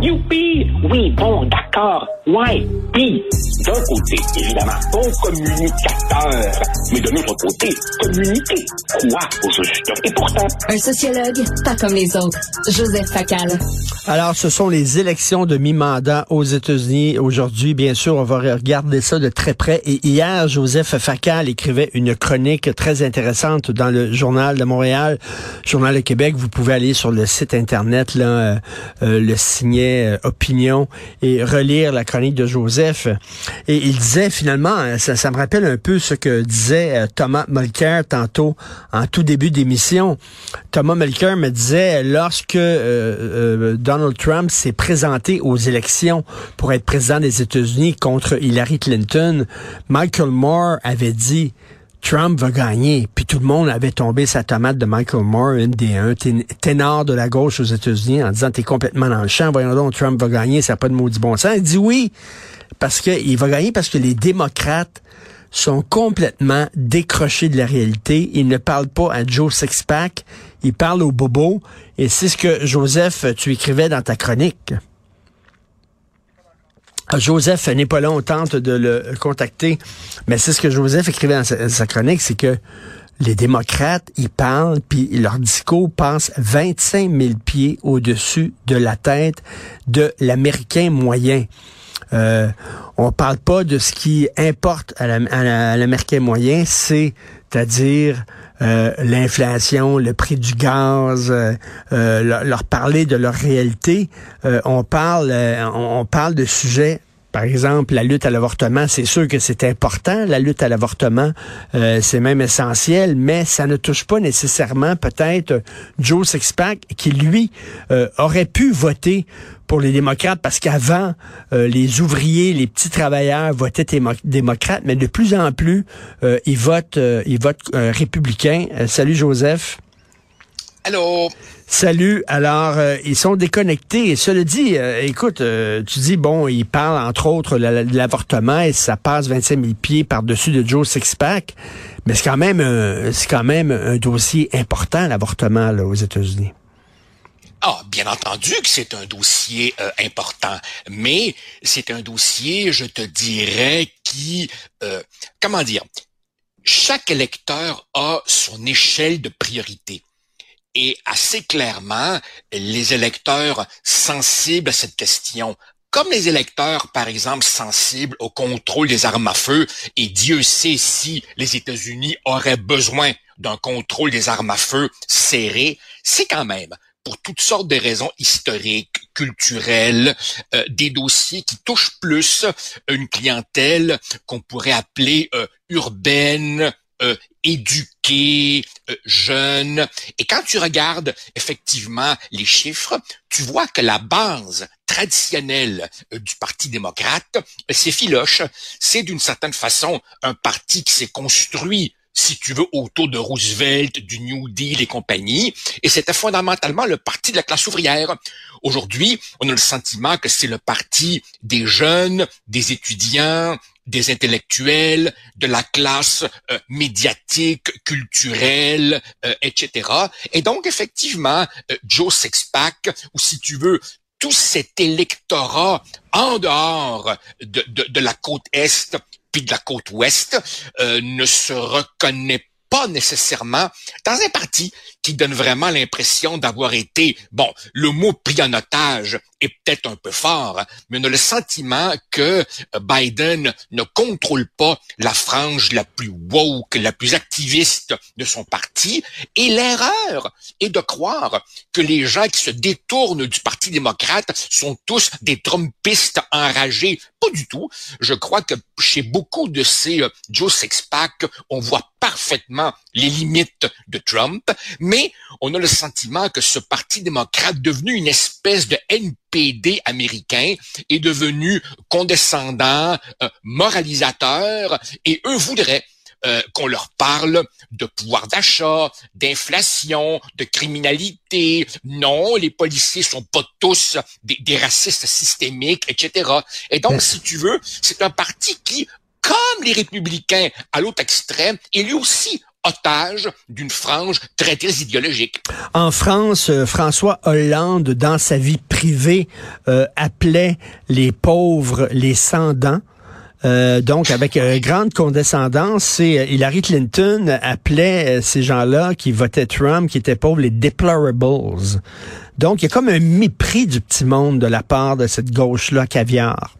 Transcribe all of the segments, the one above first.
Youpi! Oui, bon, d'accord. Ouais. Puis, d'un côté, évidemment, bon communicateur. Mais de l'autre côté, communiquer. Quoi aux sociologues? Et pourtant... Un sociologue, pas comme les autres. Joseph Facal. Alors, ce sont les élections de mi-mandat aux États-Unis. Aujourd'hui, bien sûr, on va regarder ça de très près. Et hier, Joseph Facal écrivait une chronique très intéressante dans le Journal de Montréal, Journal de Québec. Vous pouvez aller sur le site Internet, là, euh, euh, le signet euh, Opinion et relire la chronique de Joseph. Et il disait finalement, ça, ça me rappelle un peu ce que disait Thomas Mulcair tantôt en tout début d'émission. Thomas Mulcair me disait, lorsque dans Donald Trump s'est présenté aux élections pour être président des États-Unis contre Hillary Clinton, Michael Moore avait dit Trump va gagner. Puis tout le monde avait tombé sa tomate de Michael Moore, un des un ténor de la gauche aux États-Unis, en disant t'es complètement dans le champ. Voyons donc, Trump va gagner, ça n'a pas de maudit bon sens. Il dit oui, parce qu'il va gagner parce que les démocrates sont complètement décrochés de la réalité. Ils ne parlent pas à Joe Sixpack, ils parlent au bobo. Et c'est ce que, Joseph, tu écrivais dans ta chronique. Ah, Joseph n'est pas tente de le contacter, mais c'est ce que Joseph écrivait dans sa, chronique, c'est que les démocrates, ils parlent, puis leur discours passe 25 000 pieds au-dessus de la tête de l'Américain moyen. Euh, on parle pas de ce qui importe à l'Américain moyen, c'est-à-dire euh, l'inflation, le prix du gaz, euh, euh, leur, parler de leur réalité. on parle, on parle de sujets par exemple, la lutte à l'avortement, c'est sûr que c'est important. La lutte à l'avortement, c'est même essentiel, mais ça ne touche pas nécessairement peut-être Joe Sixpack qui, lui, aurait pu voter pour les démocrates parce qu'avant, euh, les ouvriers, les petits travailleurs votaient démocrates, mais de plus en plus, euh, ils votent, euh, ils votent républicains. salut Joseph. Allô? Salut. Alors, ils sont déconnectés. Et cela dit, écoute, tu dis, bon, ils parlent entre autres de l'avortement et ça passe 25 000 pieds par-dessus de Joe Sixpack. Mais c'est quand même, c'est quand même un dossier important, l'avortement, aux États-Unis. Ah, bien entendu que c'est un dossier euh, important, mais c'est un dossier, je te dirais, qui, euh, comment dire, chaque électeur a son échelle de priorité. Et assez clairement, les électeurs sensibles à cette question, comme les électeurs, par exemple, sensibles au contrôle des armes à feu, et Dieu sait si les États-Unis auraient besoin d'un contrôle des armes à feu serré, c'est quand même pour toutes sortes de raisons historiques, culturelles, euh, des dossiers qui touchent plus une clientèle qu'on pourrait appeler euh, urbaine, euh, éduquée, jeune. Et quand tu regardes effectivement les chiffres, tu vois que la base traditionnelle du Parti démocrate, c'est filoche. C'est d'une certaine façon un parti qui s'est construit si tu veux, autour de Roosevelt, du New Deal et compagnie. Et c'était fondamentalement le parti de la classe ouvrière. Aujourd'hui, on a le sentiment que c'est le parti des jeunes, des étudiants, des intellectuels, de la classe euh, médiatique, culturelle, euh, etc. Et donc, effectivement, euh, Joe Sixpack, ou si tu veux, tout cet électorat en dehors de, de, de la côte Est puis de la côte ouest euh, ne se reconnaît pas nécessairement dans un parti qui donne vraiment l'impression d'avoir été, bon, le mot pris en otage est peut-être un peu fort, hein, mais on a le sentiment que euh, Biden ne contrôle pas la frange la plus woke, la plus activiste de son parti. Et l'erreur est de croire que les gens qui se détournent du Parti démocrate sont tous des Trumpistes enragés. Pas du tout. Je crois que chez beaucoup de ces euh, Joe Sixpack, on voit parfaitement les limites de Trump, mais on a le sentiment que ce Parti démocrate devenu une espèce de NPD américain est devenu condescendant, euh, moralisateur, et eux voudraient euh, qu'on leur parle de pouvoir d'achat, d'inflation, de criminalité. Non, les policiers sont pas tous des, des racistes systémiques, etc. Et donc, si tu veux, c'est un parti qui, comme les républicains à l'autre extrême, est lui aussi otage d'une frange très, très idéologique. En France, euh, François Hollande, dans sa vie privée, euh, appelait les pauvres les sans-dents. Euh, donc, avec grande condescendance, et Hillary Clinton appelait ces gens-là qui votaient Trump, qui étaient pauvres, les deplorables. Donc, il y a comme un mépris du petit monde de la part de cette gauche-là caviar.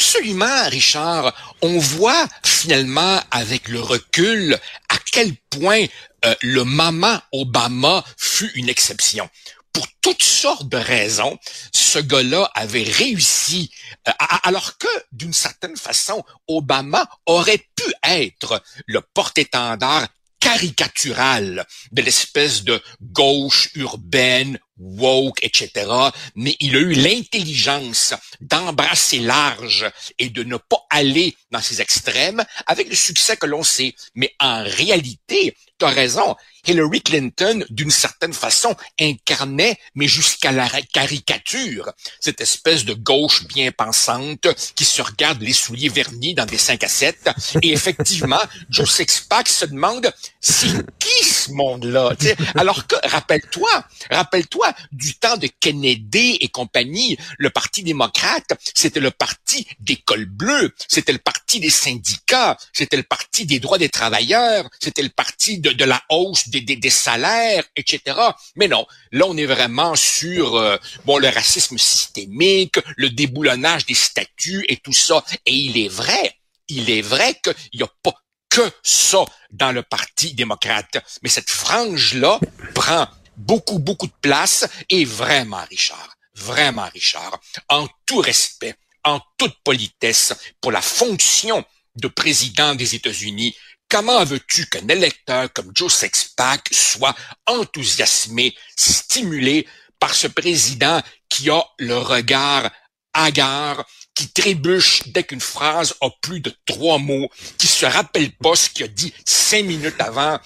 Absolument, Richard. On voit finalement avec le recul à quel point euh, le maman Obama fut une exception. Pour toutes sortes de raisons, ce gars-là avait réussi, euh, alors que d'une certaine façon, Obama aurait pu être le porte-étendard caricatural de l'espèce de gauche urbaine, woke, etc. Mais il a eu l'intelligence d'embrasser large et de ne pas aller dans ces extrêmes avec le succès que l'on sait. Mais en réalité, tu as raison, Hillary Clinton, d'une certaine façon, incarnait, mais jusqu'à la caricature, cette espèce de gauche bien pensante qui se regarde les souliers vernis dans des 5 à 7. Et effectivement, Joe Sixpack se demande, c'est qui ce monde-là? Alors que, rappelle-toi, rappelle-toi du temps de Kennedy et compagnie, le Parti démocrate, c'était le parti des cols bleus, c'était le parti des syndicats, c'était le parti des droits des travailleurs, c'était le parti de, de la hausse des, salaires, etc. Mais non, là on est vraiment sur euh, bon le racisme systémique, le déboulonnage des statuts et tout ça. Et il est vrai, il est vrai qu'il n'y a pas que ça dans le Parti démocrate. Mais cette frange-là prend beaucoup, beaucoup de place et vraiment, Richard, vraiment, Richard, en tout respect, en toute politesse, pour la fonction de président des États-Unis, Comment veux-tu qu'un électeur comme Joe Sexpack soit enthousiasmé, stimulé par ce président qui a le regard hagard, qui trébuche dès qu'une phrase a plus de trois mots, qui se rappelle pas ce qu'il a dit cinq minutes avant,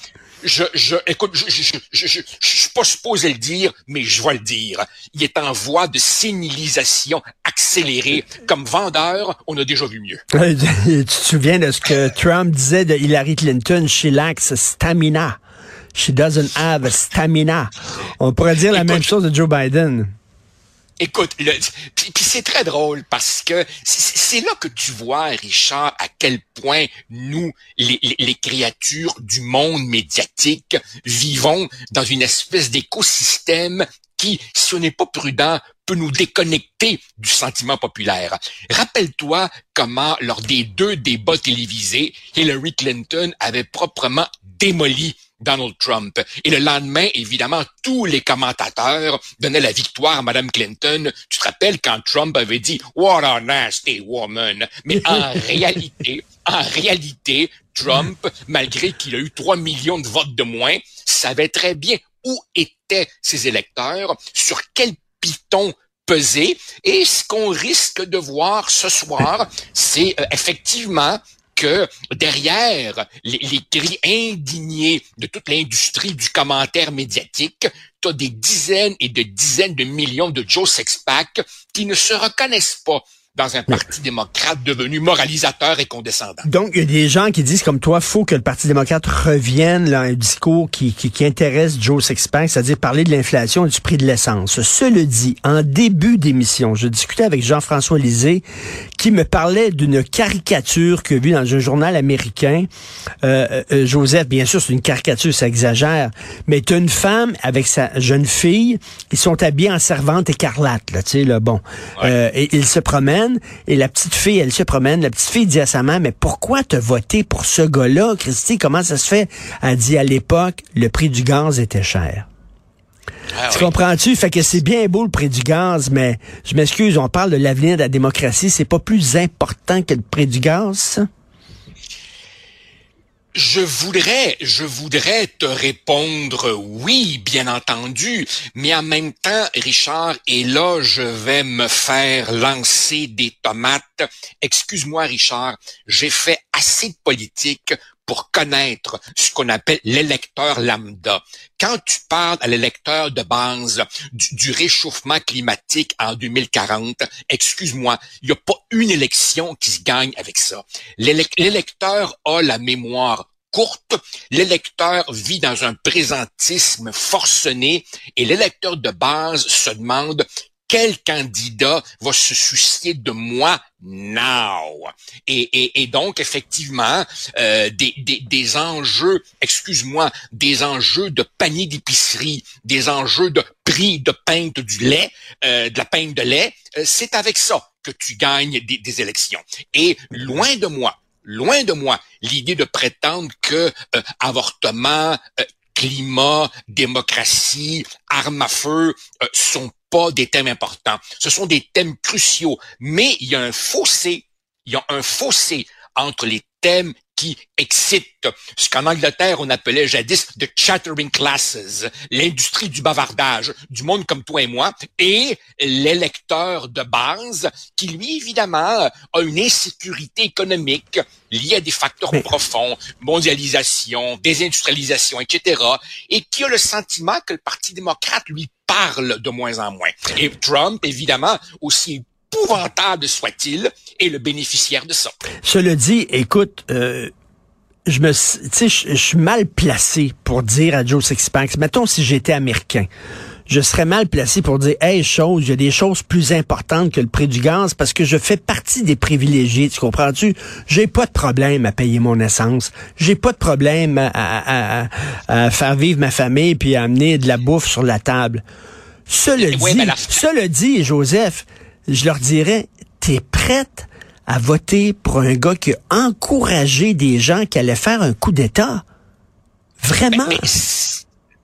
je, je, écoute, je, je, je, je, suis pas supposé le dire, mais je vais le dire. Il est en voie de sénilisation accélérée. Comme vendeur, on a déjà vu mieux. tu te souviens de ce que Trump disait de Hillary Clinton? She lacks stamina. She doesn't have stamina. On pourrait dire la même chose de Joe Biden. Écoute, puis, c'est très drôle parce que c'est là que tu vois, Richard, à quel point nous, les, les, créatures du monde médiatique, vivons dans une espèce d'écosystème qui, si on n'est pas prudent, peut nous déconnecter du sentiment populaire. Rappelle-toi comment, lors des deux débats télévisés, Hillary Clinton avait proprement démoli Donald Trump. Et le lendemain, évidemment, tous les commentateurs donnaient la victoire à Mme Clinton. Tu te rappelles quand Trump avait dit What a nasty woman. Mais en réalité, en réalité, Trump, malgré qu'il a eu 3 millions de votes de moins, savait très bien où étaient ses électeurs, sur quel piton peser. Et ce qu'on risque de voir ce soir, c'est euh, effectivement que derrière les, cris indignés de toute l'industrie du commentaire médiatique, tu as des dizaines et des dizaines de millions de Joe Sexpack qui ne se reconnaissent pas dans un parti démocrate devenu moralisateur et condescendant. Donc, il y a des gens qui disent comme toi, faut que le Parti démocrate revienne à un discours qui, qui, qui intéresse Joe Sixpack, c'est-à-dire parler de l'inflation et du prix de l'essence. Cela dit, en début d'émission, je discutais avec Jean-François Lisée qui me parlait d'une caricature a vue dans un journal américain. Euh, euh, euh, Joseph, bien sûr, c'est une caricature, ça exagère, mais tu une femme avec sa jeune fille, ils sont habillés en servante écarlate, là, tu sais, là, bon. Euh, et ils se promènent et la petite fille, elle se promène. La petite fille dit à sa mère, mais pourquoi te voté pour ce gars-là, Christy? Comment ça se fait? Elle dit, à l'époque, le prix du gaz était cher. Ah tu comprends-tu? Fait que c'est bien beau le prix du gaz, mais je m'excuse, on parle de l'avenir de la démocratie. C'est pas plus important que le prix du gaz, ça? Je voudrais, je voudrais te répondre oui, bien entendu, mais en même temps, Richard, et là, je vais me faire lancer des tomates. Excuse-moi, Richard, j'ai fait assez de politique pour connaître ce qu'on appelle l'électeur lambda. Quand tu parles à l'électeur de base du, réchauffement climatique en 2040, excuse-moi, il n'y a pas une élection qui se gagne avec ça. L'électeur a la mémoire courte, l'électeur vit dans un présentisme forcené et l'électeur de base se demande quel candidat va se soucier de moi now? Et, et, donc, effectivement, euh, des, des, des, enjeux, excuse-moi, des enjeux de panier d'épicerie, des enjeux de prix de pinte du lait, euh, de la pinte de lait, euh, c'est avec ça que tu gagnes des, des élections. Et loin de moi, loin de moi l'idée de prétendre que avortement, climat, démocratie, armes à feu sont pas des thèmes importants. Ce sont des thèmes cruciaux, mais il y a un fossé, il y a un fossé entre les thèmes qui excitent ce qu'en Angleterre on appelait jadis the chattering classes, l'industrie du bavardage, du monde comme toi et moi, et l'électeur de base qui lui évidemment a une insécurité économique liée à des facteurs profonds, mondialisation, désindustrialisation, etc., et qui a le sentiment que le Parti démocrate lui parle de moins en moins. Et Trump, évidemment, aussi épouvantable soit-il, est le bénéficiaire de ça. Cela dit, écoute, euh, je me, tu sais, je suis mal placé pour dire à Joe Sixpack, mettons si j'étais américain je serais mal placé pour dire, hey, chose, il y a des choses plus importantes que le prix du gaz parce que je fais partie des privilégiés, tu comprends-tu? J'ai pas de problème à payer mon essence. J'ai pas de problème à, faire vivre ma famille puis à amener de la bouffe sur la table. Cela dit, cela dit, Joseph, je leur dirais, t'es prête à voter pour un gars qui a encouragé des gens qui allaient faire un coup d'État? Vraiment?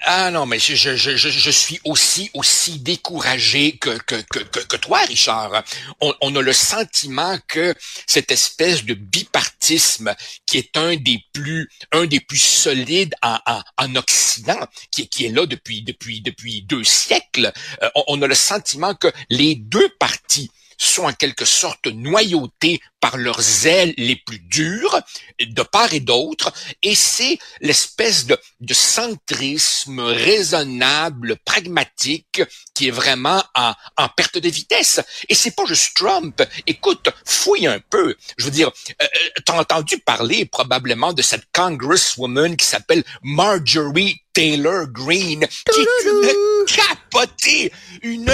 Ah non, mais je, je, je, je, suis aussi aussi découragé que, que, que, que toi, Richard. On, a le sentiment que cette espèce de bipartisme qui est un des plus un des plus solides en, en, en Occident, qui, qui est là depuis depuis depuis deux siècles, euh, on, on a le sentiment que les deux partis sont en quelque sorte noyautés par leurs ailes les plus dures, de part et d'autre, et c'est l'espèce de, de, centrisme raisonnable, pragmatique, qui est vraiment en, en perte de vitesse. Et c'est pas juste Trump. Écoute, fouille un peu. Je veux dire, euh, euh t'as entendu parler probablement de cette congresswoman qui s'appelle Marjorie Taylor Greene, qui est une capotée, une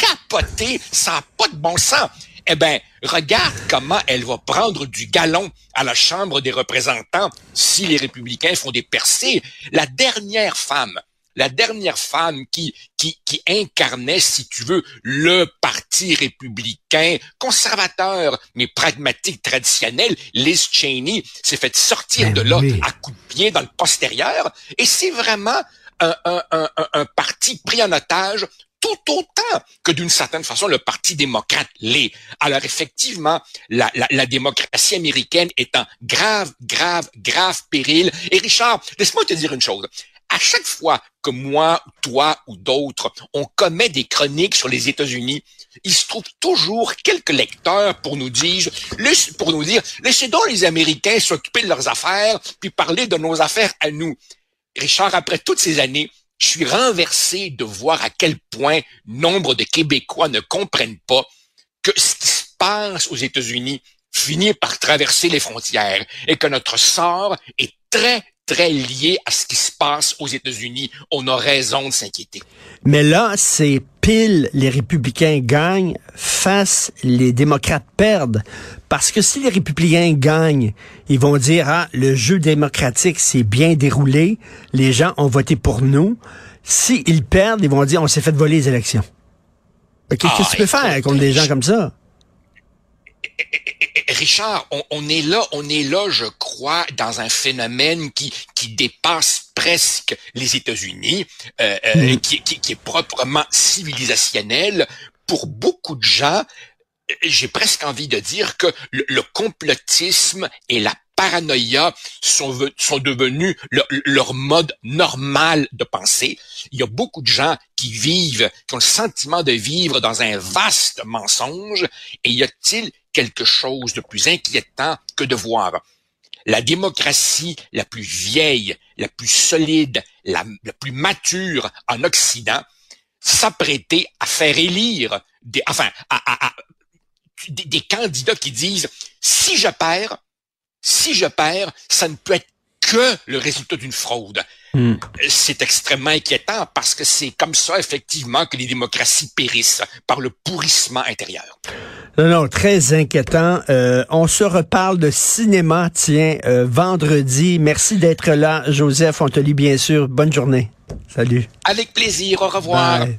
capoté, ça n'a pas de bon sens. Eh ben, regarde comment elle va prendre du galon à la Chambre des représentants si les républicains font des percées. La dernière femme, la dernière femme qui, qui, qui incarnait, si tu veux, le parti républicain conservateur, mais pragmatique, traditionnel, Liz Cheney, s'est fait sortir ben de là à coups de pied dans le postérieur. Et c'est vraiment un, un, un, un, parti pris en otage tout autant que d'une certaine façon le Parti démocrate l'est. Alors effectivement, la, démocratie américaine est en grave, grave, grave péril. Et Richard, laisse-moi te dire une chose. À chaque fois que moi, toi ou d'autres, on commet des chroniques sur les États-Unis, il se trouve toujours quelques lecteurs pour nous dire, pour nous dire, laissez donc les Américains s'occuper de leurs affaires, puis parler de nos affaires à nous. Richard, après toutes ces années, je suis renversé de voir à quel point nombre de Québécois ne comprennent pas que ce qui se passe aux États-Unis finit par traverser les frontières et que notre sort est très, très lié à ce qui se passe aux États-Unis. On a raison de s'inquiéter. Mais là, c'est pile les républicains gagnent face les démocrates perdent. Parce que si les républicains gagnent, ils vont dire, ah, le jeu démocratique s'est bien déroulé, les gens ont voté pour nous. S'ils perdent, ils vont dire, on s'est fait voler les élections. Qu'est-ce que tu peux ah, faire contre des gens comme ça? Richard, on, est là, on est là, je crois, dans un phénomène qui, qui dépasse presque les États-Unis, euh, euh, mm. qui, qui, est proprement civilisationnel. Pour beaucoup de gens, j'ai presque envie de dire que le, complotisme et la paranoïa sont, sont devenus leur mode normal de penser. Il y a beaucoup de gens qui vivent, qui ont le sentiment de vivre dans un vaste mensonge. Et y a-t-il quelque chose de plus inquiétant que de voir la démocratie la plus vieille, la plus solide, la, plus mature en Occident s'apprêter à faire élire des, enfin, des, candidats qui disent si je perds, si je perds, ça ne peut être que le résultat d'une fraude. Hmm. C'est extrêmement inquiétant parce que c'est comme ça, effectivement, que les démocraties périssent par le pourrissement intérieur. Non, non, très inquiétant. Euh, on se reparle de cinéma, tiens, euh, vendredi. Merci d'être là, Joseph. On te lit bien sûr. Bonne journée. Salut. Avec plaisir. Au revoir. Bye.